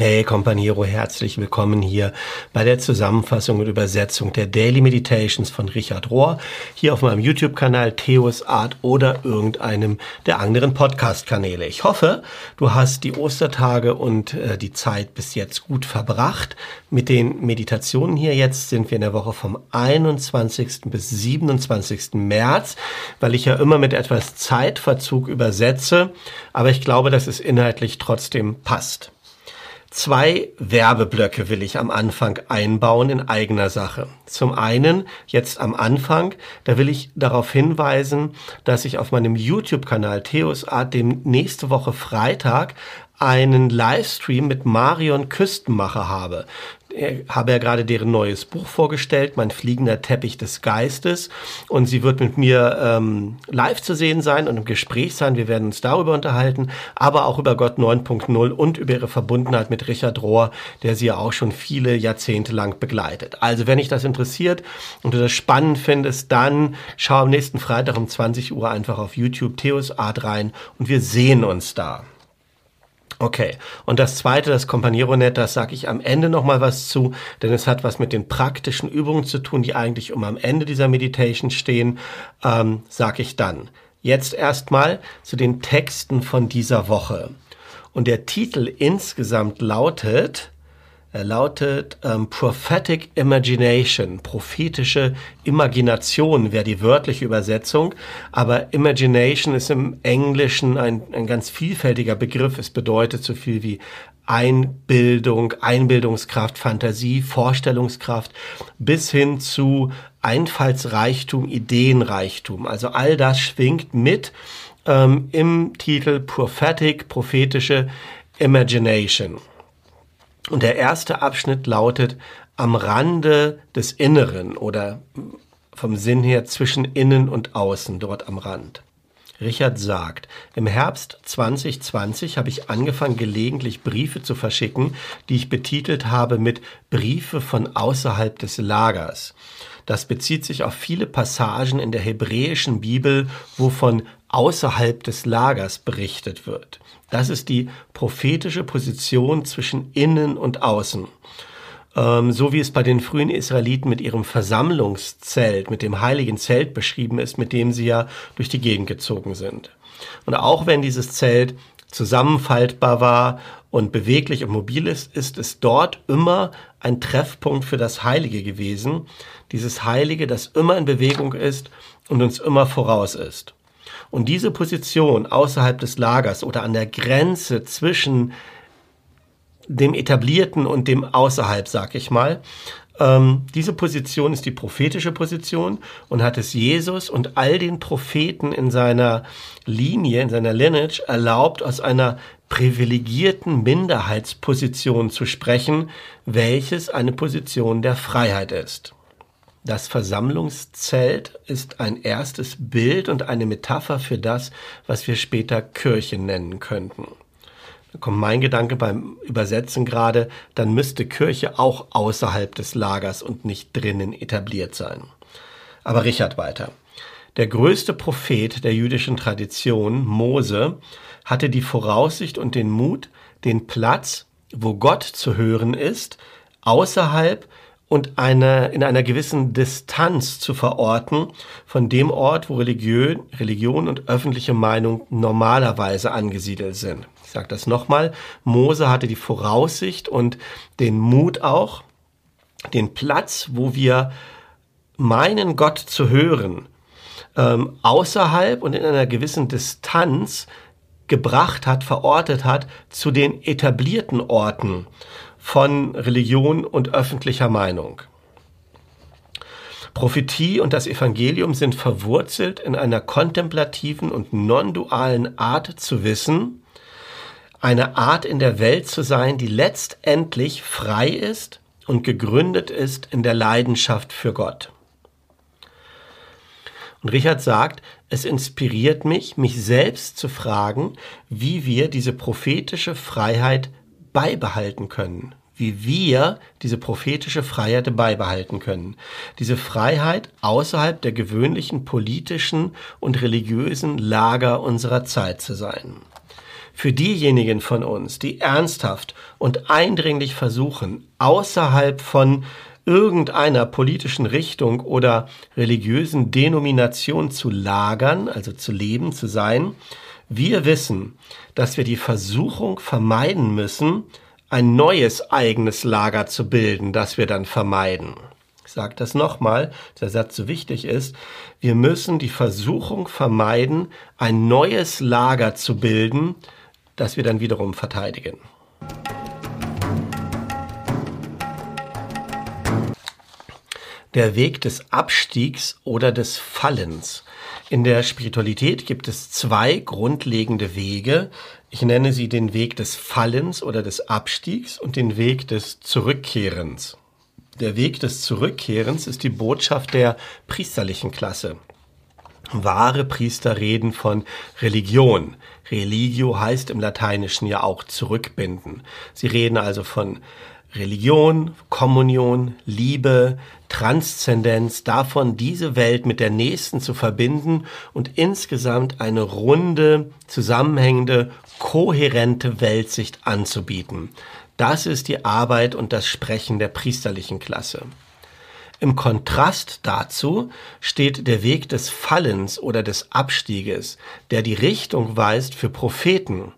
Hey Companiero, herzlich willkommen hier bei der Zusammenfassung und Übersetzung der Daily Meditations von Richard Rohr, hier auf meinem YouTube-Kanal Theos Art oder irgendeinem der anderen Podcast-Kanäle. Ich hoffe, du hast die Ostertage und äh, die Zeit bis jetzt gut verbracht. Mit den Meditationen hier jetzt sind wir in der Woche vom 21. bis 27. März, weil ich ja immer mit etwas Zeitverzug übersetze, aber ich glaube, dass es inhaltlich trotzdem passt. Zwei Werbeblöcke will ich am Anfang einbauen in eigener Sache. Zum einen, jetzt am Anfang, da will ich darauf hinweisen, dass ich auf meinem YouTube-Kanal Theos Art dem nächste Woche Freitag einen Livestream mit Marion Küstenmacher habe habe ja gerade deren neues Buch vorgestellt, Mein fliegender Teppich des Geistes. Und sie wird mit mir ähm, live zu sehen sein und im Gespräch sein. Wir werden uns darüber unterhalten, aber auch über Gott 9.0 und über ihre Verbundenheit mit Richard Rohr, der sie ja auch schon viele Jahrzehnte lang begleitet. Also wenn dich das interessiert und du das spannend findest, dann schau am nächsten Freitag um 20 Uhr einfach auf YouTube Theos Art rein und wir sehen uns da. Okay. Und das zweite, das Companiero-Net, das sage ich am Ende nochmal was zu, denn es hat was mit den praktischen Übungen zu tun, die eigentlich um am Ende dieser Meditation stehen, ähm, sage ich dann. Jetzt erstmal zu den Texten von dieser Woche. Und der Titel insgesamt lautet er lautet ähm, Prophetic Imagination, prophetische Imagination wäre die wörtliche Übersetzung, aber Imagination ist im Englischen ein, ein ganz vielfältiger Begriff. Es bedeutet so viel wie Einbildung, Einbildungskraft, Fantasie, Vorstellungskraft bis hin zu Einfallsreichtum, Ideenreichtum. Also all das schwingt mit ähm, im Titel Prophetic, prophetische Imagination. Und der erste Abschnitt lautet am Rande des Inneren oder vom Sinn her zwischen innen und außen, dort am Rand. Richard sagt, im Herbst 2020 habe ich angefangen, gelegentlich Briefe zu verschicken, die ich betitelt habe mit Briefe von außerhalb des Lagers. Das bezieht sich auf viele Passagen in der hebräischen Bibel, wo von außerhalb des Lagers berichtet wird. Das ist die prophetische Position zwischen innen und außen. Ähm, so wie es bei den frühen Israeliten mit ihrem Versammlungszelt, mit dem heiligen Zelt beschrieben ist, mit dem sie ja durch die Gegend gezogen sind. Und auch wenn dieses Zelt zusammenfaltbar war und beweglich und mobil ist, ist es dort immer ein Treffpunkt für das Heilige gewesen. Dieses Heilige, das immer in Bewegung ist und uns immer voraus ist. Und diese Position außerhalb des Lagers oder an der Grenze zwischen dem Etablierten und dem Außerhalb, sag ich mal, ähm, diese Position ist die prophetische Position und hat es Jesus und all den Propheten in seiner Linie, in seiner Lineage erlaubt, aus einer privilegierten Minderheitsposition zu sprechen, welches eine Position der Freiheit ist. Das Versammlungszelt ist ein erstes Bild und eine Metapher für das, was wir später Kirche nennen könnten. Da kommt mein Gedanke beim Übersetzen gerade, dann müsste Kirche auch außerhalb des Lagers und nicht drinnen etabliert sein. Aber Richard weiter. Der größte Prophet der jüdischen Tradition, Mose, hatte die Voraussicht und den Mut, den Platz, wo Gott zu hören ist, außerhalb und eine, in einer gewissen Distanz zu verorten von dem Ort, wo Religion, Religion und öffentliche Meinung normalerweise angesiedelt sind. Ich sage das nochmal. Mose hatte die Voraussicht und den Mut auch, den Platz, wo wir meinen Gott zu hören, ähm, außerhalb und in einer gewissen Distanz gebracht hat, verortet hat zu den etablierten Orten von Religion und öffentlicher Meinung. Prophetie und das Evangelium sind verwurzelt in einer kontemplativen und non-dualen Art zu wissen, eine Art in der Welt zu sein, die letztendlich frei ist und gegründet ist in der Leidenschaft für Gott. Und Richard sagt, es inspiriert mich, mich selbst zu fragen, wie wir diese prophetische Freiheit beibehalten können, wie wir diese prophetische Freiheit beibehalten können. Diese Freiheit außerhalb der gewöhnlichen politischen und religiösen Lager unserer Zeit zu sein. Für diejenigen von uns, die ernsthaft und eindringlich versuchen, außerhalb von irgendeiner politischen Richtung oder religiösen Denomination zu lagern, also zu leben, zu sein, wir wissen, dass wir die Versuchung vermeiden müssen, ein neues eigenes Lager zu bilden, das wir dann vermeiden. Ich sage das nochmal, der Satz so wichtig ist. Wir müssen die Versuchung vermeiden, ein neues Lager zu bilden, das wir dann wiederum verteidigen. Der Weg des Abstiegs oder des Fallens. In der Spiritualität gibt es zwei grundlegende Wege. Ich nenne sie den Weg des Fallens oder des Abstiegs und den Weg des Zurückkehrens. Der Weg des Zurückkehrens ist die Botschaft der priesterlichen Klasse. Wahre Priester reden von Religion. Religio heißt im Lateinischen ja auch zurückbinden. Sie reden also von Religion, Kommunion, Liebe, Transzendenz, davon diese Welt mit der nächsten zu verbinden und insgesamt eine runde, zusammenhängende, kohärente Weltsicht anzubieten. Das ist die Arbeit und das Sprechen der priesterlichen Klasse. Im Kontrast dazu steht der Weg des Fallens oder des Abstieges, der die Richtung weist für Propheten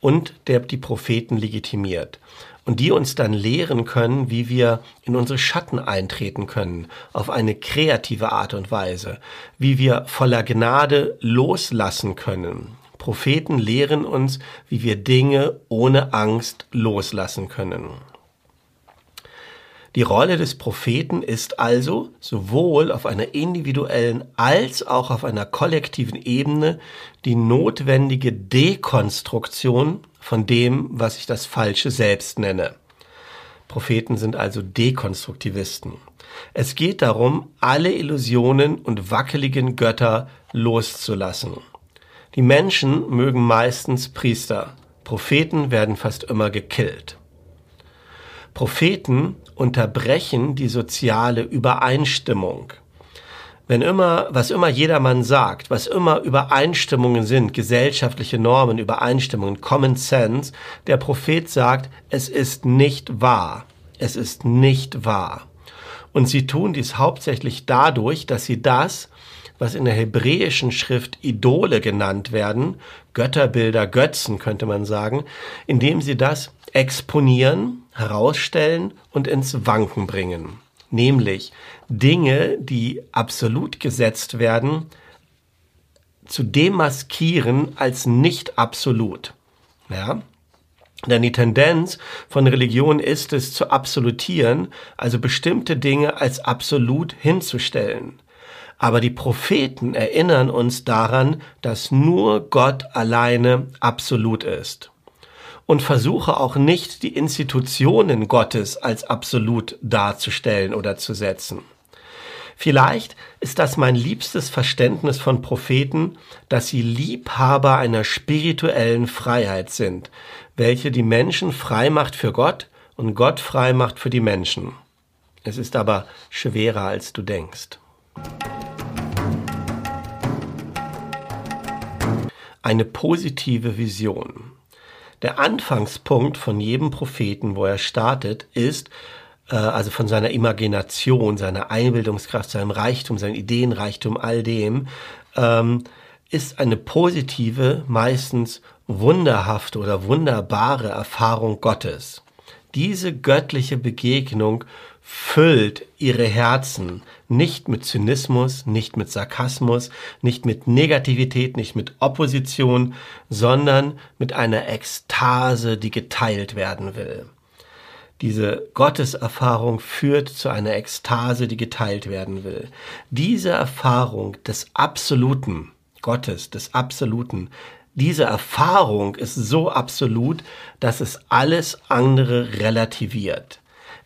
und der die Propheten legitimiert und die uns dann lehren können, wie wir in unsere Schatten eintreten können, auf eine kreative Art und Weise, wie wir voller Gnade loslassen können. Propheten lehren uns, wie wir Dinge ohne Angst loslassen können. Die Rolle des Propheten ist also sowohl auf einer individuellen als auch auf einer kollektiven Ebene die notwendige Dekonstruktion von dem, was ich das falsche Selbst nenne. Propheten sind also Dekonstruktivisten. Es geht darum, alle Illusionen und wackeligen Götter loszulassen. Die Menschen mögen meistens Priester. Propheten werden fast immer gekillt. Propheten unterbrechen die soziale Übereinstimmung. Wenn immer, was immer jedermann sagt, was immer Übereinstimmungen sind, gesellschaftliche Normen, Übereinstimmungen, Common Sense, der Prophet sagt, es ist nicht wahr. Es ist nicht wahr. Und sie tun dies hauptsächlich dadurch, dass sie das, was in der hebräischen Schrift Idole genannt werden, Götterbilder, Götzen könnte man sagen, indem sie das exponieren, herausstellen und ins Wanken bringen nämlich Dinge, die absolut gesetzt werden, zu demaskieren als nicht absolut. Ja? Denn die Tendenz von Religion ist es zu absolutieren, also bestimmte Dinge als absolut hinzustellen. Aber die Propheten erinnern uns daran, dass nur Gott alleine absolut ist und versuche auch nicht die Institutionen Gottes als absolut darzustellen oder zu setzen. Vielleicht ist das mein liebstes Verständnis von Propheten, dass sie Liebhaber einer spirituellen Freiheit sind, welche die Menschen frei macht für Gott und Gott frei macht für die Menschen. Es ist aber schwerer, als du denkst. Eine positive Vision. Der Anfangspunkt von jedem Propheten, wo er startet, ist, äh, also von seiner Imagination, seiner Einbildungskraft, seinem Reichtum, seinem Ideenreichtum, all dem, ähm, ist eine positive, meistens wunderhafte oder wunderbare Erfahrung Gottes. Diese göttliche Begegnung füllt ihre Herzen nicht mit Zynismus, nicht mit Sarkasmus, nicht mit Negativität, nicht mit Opposition, sondern mit einer Ekstase, die geteilt werden will. Diese Gotteserfahrung führt zu einer Ekstase, die geteilt werden will. Diese Erfahrung des Absoluten, Gottes, des Absoluten, diese Erfahrung ist so absolut, dass es alles andere relativiert.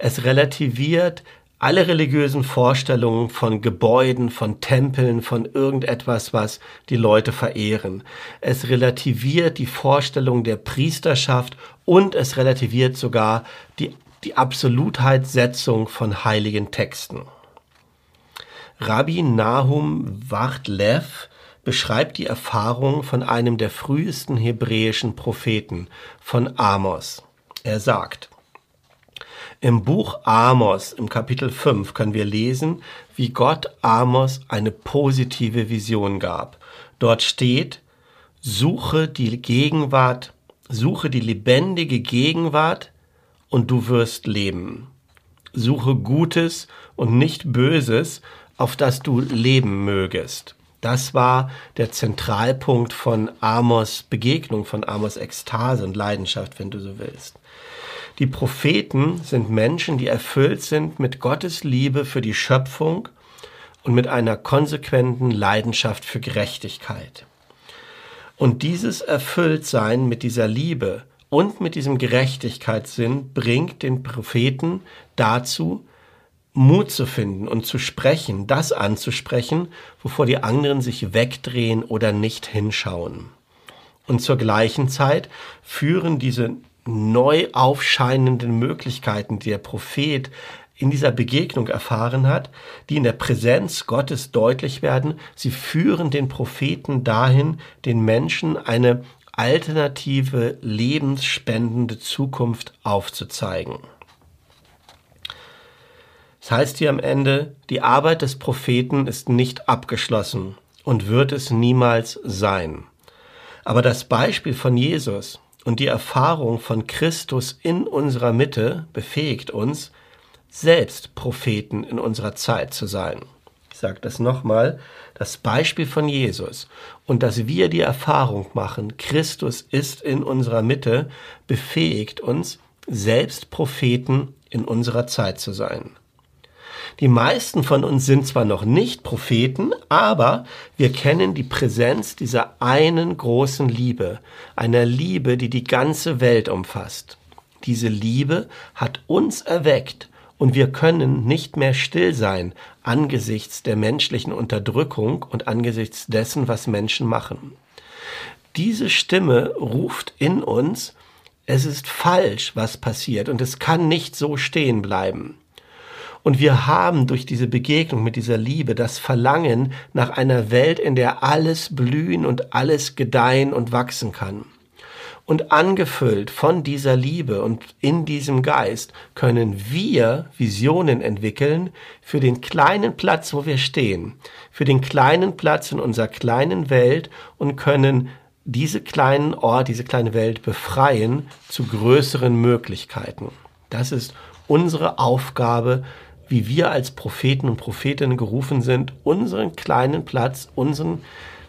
Es relativiert alle religiösen Vorstellungen von Gebäuden, von Tempeln, von irgendetwas, was die Leute verehren. Es relativiert die Vorstellung der Priesterschaft und es relativiert sogar die, die Absolutheitssetzung von heiligen Texten. Rabbi Nahum Wachtlev beschreibt die Erfahrung von einem der frühesten hebräischen Propheten, von Amos. Er sagt, im Buch Amos im Kapitel 5 können wir lesen, wie Gott Amos eine positive Vision gab. Dort steht, suche die Gegenwart, suche die lebendige Gegenwart und du wirst leben. Suche Gutes und nicht Böses, auf das du leben mögest. Das war der Zentralpunkt von Amos Begegnung, von Amos Ekstase und Leidenschaft, wenn du so willst. Die Propheten sind Menschen, die erfüllt sind mit Gottes Liebe für die Schöpfung und mit einer konsequenten Leidenschaft für Gerechtigkeit. Und dieses Erfülltsein mit dieser Liebe und mit diesem Gerechtigkeitssinn bringt den Propheten dazu, Mut zu finden und zu sprechen, das anzusprechen, wovor die anderen sich wegdrehen oder nicht hinschauen. Und zur gleichen Zeit führen diese neu aufscheinenden Möglichkeiten, die der Prophet in dieser Begegnung erfahren hat, die in der Präsenz Gottes deutlich werden. Sie führen den Propheten dahin, den Menschen eine alternative, lebensspendende Zukunft aufzuzeigen. Das heißt hier am Ende, die Arbeit des Propheten ist nicht abgeschlossen und wird es niemals sein. Aber das Beispiel von Jesus, und die Erfahrung von Christus in unserer Mitte befähigt uns, selbst Propheten in unserer Zeit zu sein. Ich sage das nochmal, das Beispiel von Jesus und dass wir die Erfahrung machen, Christus ist in unserer Mitte, befähigt uns, selbst Propheten in unserer Zeit zu sein. Die meisten von uns sind zwar noch nicht Propheten, aber wir kennen die Präsenz dieser einen großen Liebe, einer Liebe, die die ganze Welt umfasst. Diese Liebe hat uns erweckt und wir können nicht mehr still sein angesichts der menschlichen Unterdrückung und angesichts dessen, was Menschen machen. Diese Stimme ruft in uns, es ist falsch, was passiert und es kann nicht so stehen bleiben. Und wir haben durch diese Begegnung mit dieser Liebe das Verlangen nach einer Welt, in der alles blühen und alles gedeihen und wachsen kann. Und angefüllt von dieser Liebe und in diesem Geist können wir Visionen entwickeln für den kleinen Platz, wo wir stehen, für den kleinen Platz in unserer kleinen Welt und können diese kleinen Ort, diese kleine Welt befreien zu größeren Möglichkeiten. Das ist unsere Aufgabe wie wir als Propheten und Prophetinnen gerufen sind, unseren kleinen Platz, unseren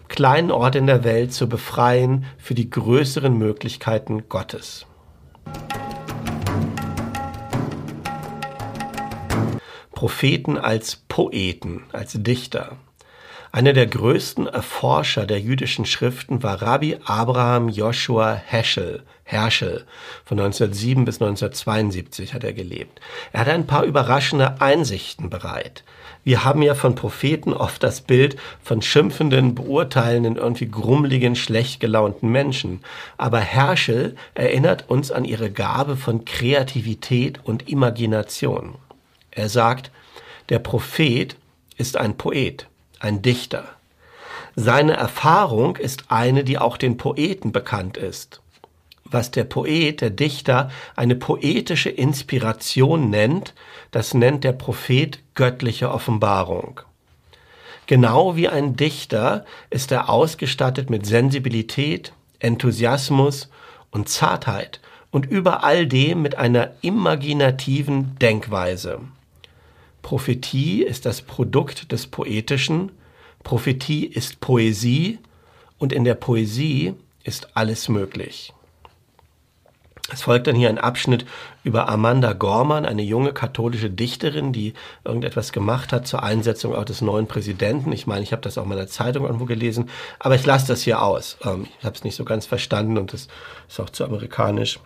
kleinen Ort in der Welt zu befreien für die größeren Möglichkeiten Gottes. Propheten als Poeten, als Dichter. Einer der größten Erforscher der jüdischen Schriften war Rabbi Abraham Joshua Heschel, Herschel. Von 1907 bis 1972 hat er gelebt. Er hatte ein paar überraschende Einsichten bereit. Wir haben ja von Propheten oft das Bild von schimpfenden, beurteilenden, irgendwie grummeligen, schlecht gelaunten Menschen. Aber Herschel erinnert uns an ihre Gabe von Kreativität und Imagination. Er sagt, der Prophet ist ein Poet ein Dichter. Seine Erfahrung ist eine, die auch den Poeten bekannt ist. Was der Poet, der Dichter, eine poetische Inspiration nennt, das nennt der Prophet göttliche Offenbarung. Genau wie ein Dichter ist er ausgestattet mit Sensibilität, Enthusiasmus und Zartheit und über all dem mit einer imaginativen Denkweise. Prophetie ist das Produkt des Poetischen, Prophetie ist Poesie und in der Poesie ist alles möglich. Es folgt dann hier ein Abschnitt über Amanda Gorman, eine junge katholische Dichterin, die irgendetwas gemacht hat zur Einsetzung auch des neuen Präsidenten. Ich meine, ich habe das auch in meiner Zeitung irgendwo gelesen, aber ich lasse das hier aus. Ähm, ich habe es nicht so ganz verstanden und es ist auch zu amerikanisch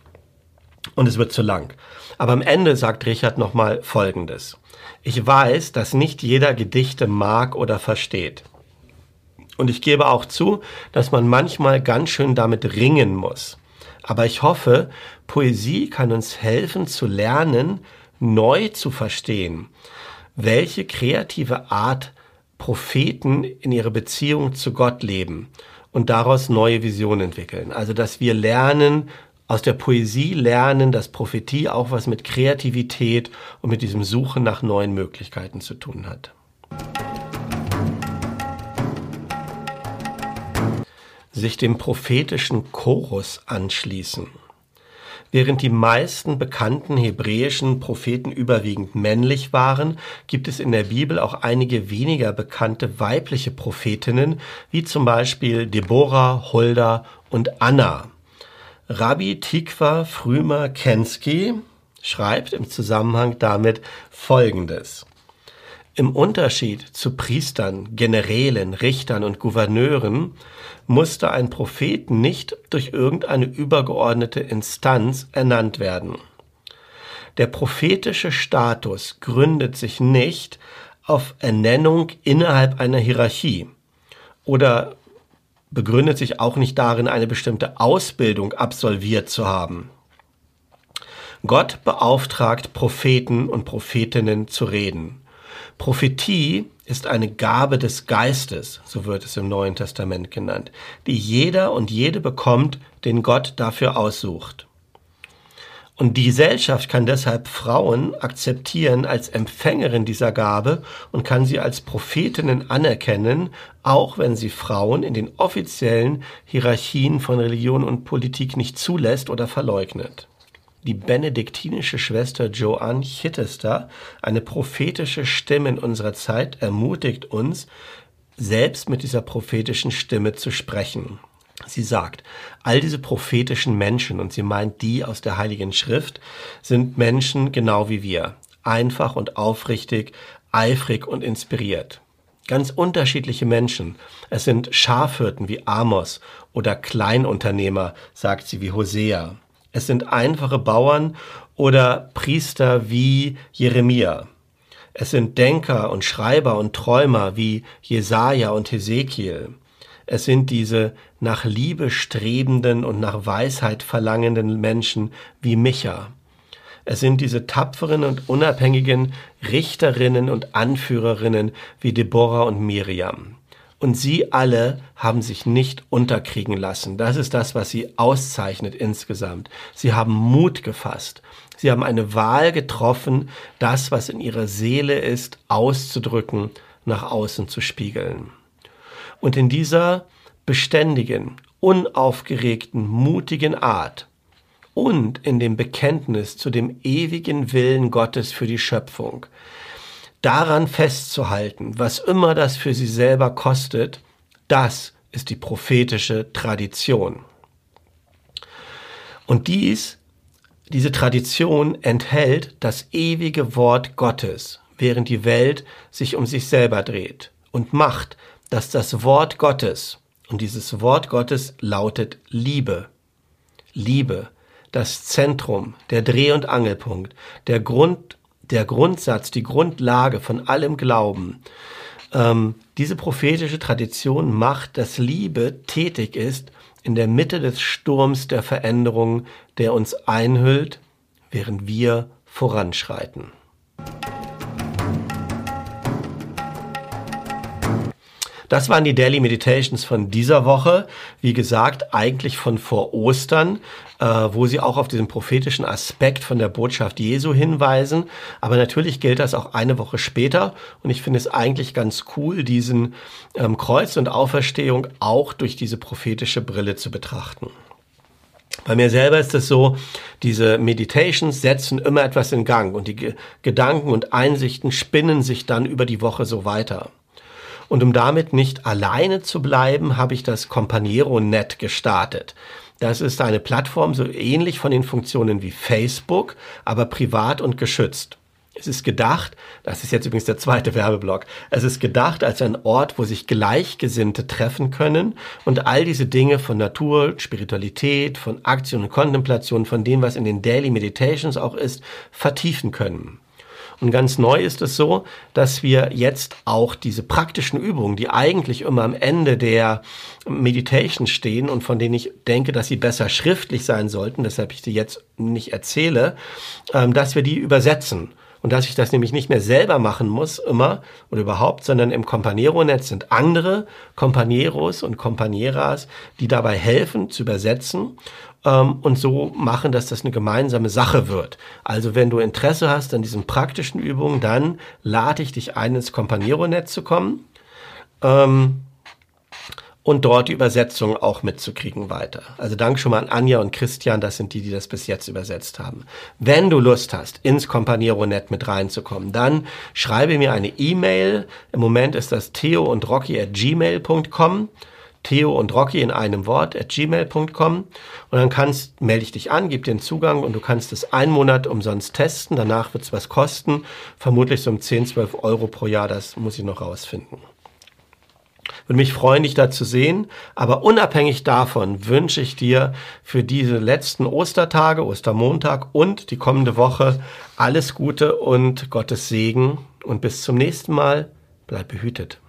und es wird zu lang. Aber am Ende sagt Richard nochmal Folgendes. Ich weiß, dass nicht jeder Gedichte mag oder versteht. Und ich gebe auch zu, dass man manchmal ganz schön damit ringen muss. Aber ich hoffe, Poesie kann uns helfen zu lernen, neu zu verstehen, welche kreative Art Propheten in ihrer Beziehung zu Gott leben und daraus neue Visionen entwickeln. Also dass wir lernen, aus der Poesie lernen, dass Prophetie auch was mit Kreativität und mit diesem Suchen nach neuen Möglichkeiten zu tun hat. Sich dem prophetischen Chorus anschließen. Während die meisten bekannten hebräischen Propheten überwiegend männlich waren, gibt es in der Bibel auch einige weniger bekannte weibliche Prophetinnen, wie zum Beispiel Deborah, Hulda und Anna. Rabbi Tikva Frümer Kensky schreibt im Zusammenhang damit Folgendes. Im Unterschied zu Priestern, Generälen, Richtern und Gouverneuren musste ein Prophet nicht durch irgendeine übergeordnete Instanz ernannt werden. Der prophetische Status gründet sich nicht auf Ernennung innerhalb einer Hierarchie oder begründet sich auch nicht darin, eine bestimmte Ausbildung absolviert zu haben. Gott beauftragt Propheten und Prophetinnen zu reden. Prophetie ist eine Gabe des Geistes, so wird es im Neuen Testament genannt, die jeder und jede bekommt, den Gott dafür aussucht. Und die Gesellschaft kann deshalb Frauen akzeptieren als Empfängerin dieser Gabe und kann sie als Prophetinnen anerkennen, auch wenn sie Frauen in den offiziellen Hierarchien von Religion und Politik nicht zulässt oder verleugnet die benediktinische Schwester Joanne Chittester, eine prophetische Stimme in unserer Zeit, ermutigt uns, selbst mit dieser prophetischen Stimme zu sprechen. Sie sagt, all diese prophetischen Menschen, und sie meint die aus der Heiligen Schrift, sind Menschen genau wie wir, einfach und aufrichtig, eifrig und inspiriert. Ganz unterschiedliche Menschen. Es sind Schafhirten wie Amos oder Kleinunternehmer, sagt sie wie Hosea. Es sind einfache Bauern oder Priester wie Jeremia. Es sind Denker und Schreiber und Träumer wie Jesaja und Hesekiel. Es sind diese nach Liebe strebenden und nach Weisheit verlangenden Menschen wie Micha. Es sind diese tapferen und unabhängigen Richterinnen und Anführerinnen wie Deborah und Miriam. Und sie alle haben sich nicht unterkriegen lassen. Das ist das, was sie auszeichnet insgesamt. Sie haben Mut gefasst. Sie haben eine Wahl getroffen, das, was in ihrer Seele ist, auszudrücken, nach außen zu spiegeln. Und in dieser beständigen, unaufgeregten, mutigen Art und in dem Bekenntnis zu dem ewigen Willen Gottes für die Schöpfung daran festzuhalten, was immer das für sie selber kostet, das ist die prophetische Tradition. Und dies, diese Tradition enthält das ewige Wort Gottes, während die Welt sich um sich selber dreht und macht, dass das Wort Gottes, und dieses Wort Gottes lautet Liebe, Liebe, das Zentrum, der Dreh- und Angelpunkt, der Grund der Grundsatz, die Grundlage von allem Glauben. Ähm, diese prophetische Tradition macht, dass Liebe tätig ist in der Mitte des Sturms der Veränderung, der uns einhüllt, während wir voranschreiten. Das waren die Daily Meditations von dieser Woche. Wie gesagt, eigentlich von vor Ostern, äh, wo sie auch auf diesen prophetischen Aspekt von der Botschaft Jesu hinweisen. Aber natürlich gilt das auch eine Woche später. Und ich finde es eigentlich ganz cool, diesen ähm, Kreuz und Auferstehung auch durch diese prophetische Brille zu betrachten. Bei mir selber ist es so, diese Meditations setzen immer etwas in Gang und die Gedanken und Einsichten spinnen sich dann über die Woche so weiter. Und um damit nicht alleine zu bleiben, habe ich das Companiero-Net gestartet. Das ist eine Plattform so ähnlich von den Funktionen wie Facebook, aber privat und geschützt. Es ist gedacht, das ist jetzt übrigens der zweite Werbeblock, es ist gedacht als ein Ort, wo sich Gleichgesinnte treffen können und all diese Dinge von Natur, Spiritualität, von Aktion und Kontemplation, von dem, was in den Daily Meditations auch ist, vertiefen können. Und ganz neu ist es so, dass wir jetzt auch diese praktischen Übungen, die eigentlich immer am Ende der Meditation stehen und von denen ich denke, dass sie besser schriftlich sein sollten, weshalb ich sie jetzt nicht erzähle, ähm, dass wir die übersetzen. Und dass ich das nämlich nicht mehr selber machen muss, immer oder überhaupt, sondern im Companiero-Netz sind andere Companeros und Companeras, die dabei helfen zu übersetzen ähm, und so machen, dass das eine gemeinsame Sache wird. Also wenn du Interesse hast an diesen praktischen Übungen, dann lade ich dich ein, ins Companiero-Netz zu kommen. Ähm, und dort die Übersetzung auch mitzukriegen weiter. Also danke schon mal an Anja und Christian, das sind die, die das bis jetzt übersetzt haben. Wenn du Lust hast, ins Companiero-Net mit reinzukommen, dann schreibe mir eine E-Mail. Im Moment ist das theo und rocky at gmail.com. Theo und Rocky in einem Wort at gmail.com und dann kannst, melde ich dich an, gib dir den Zugang und du kannst es einen Monat umsonst testen. Danach wird es was kosten, vermutlich so um 10, 12 Euro pro Jahr, das muss ich noch rausfinden. Würde mich freuen, dich da zu sehen. Aber unabhängig davon wünsche ich dir für diese letzten Ostertage, Ostermontag und die kommende Woche alles Gute und Gottes Segen. Und bis zum nächsten Mal. Bleib behütet.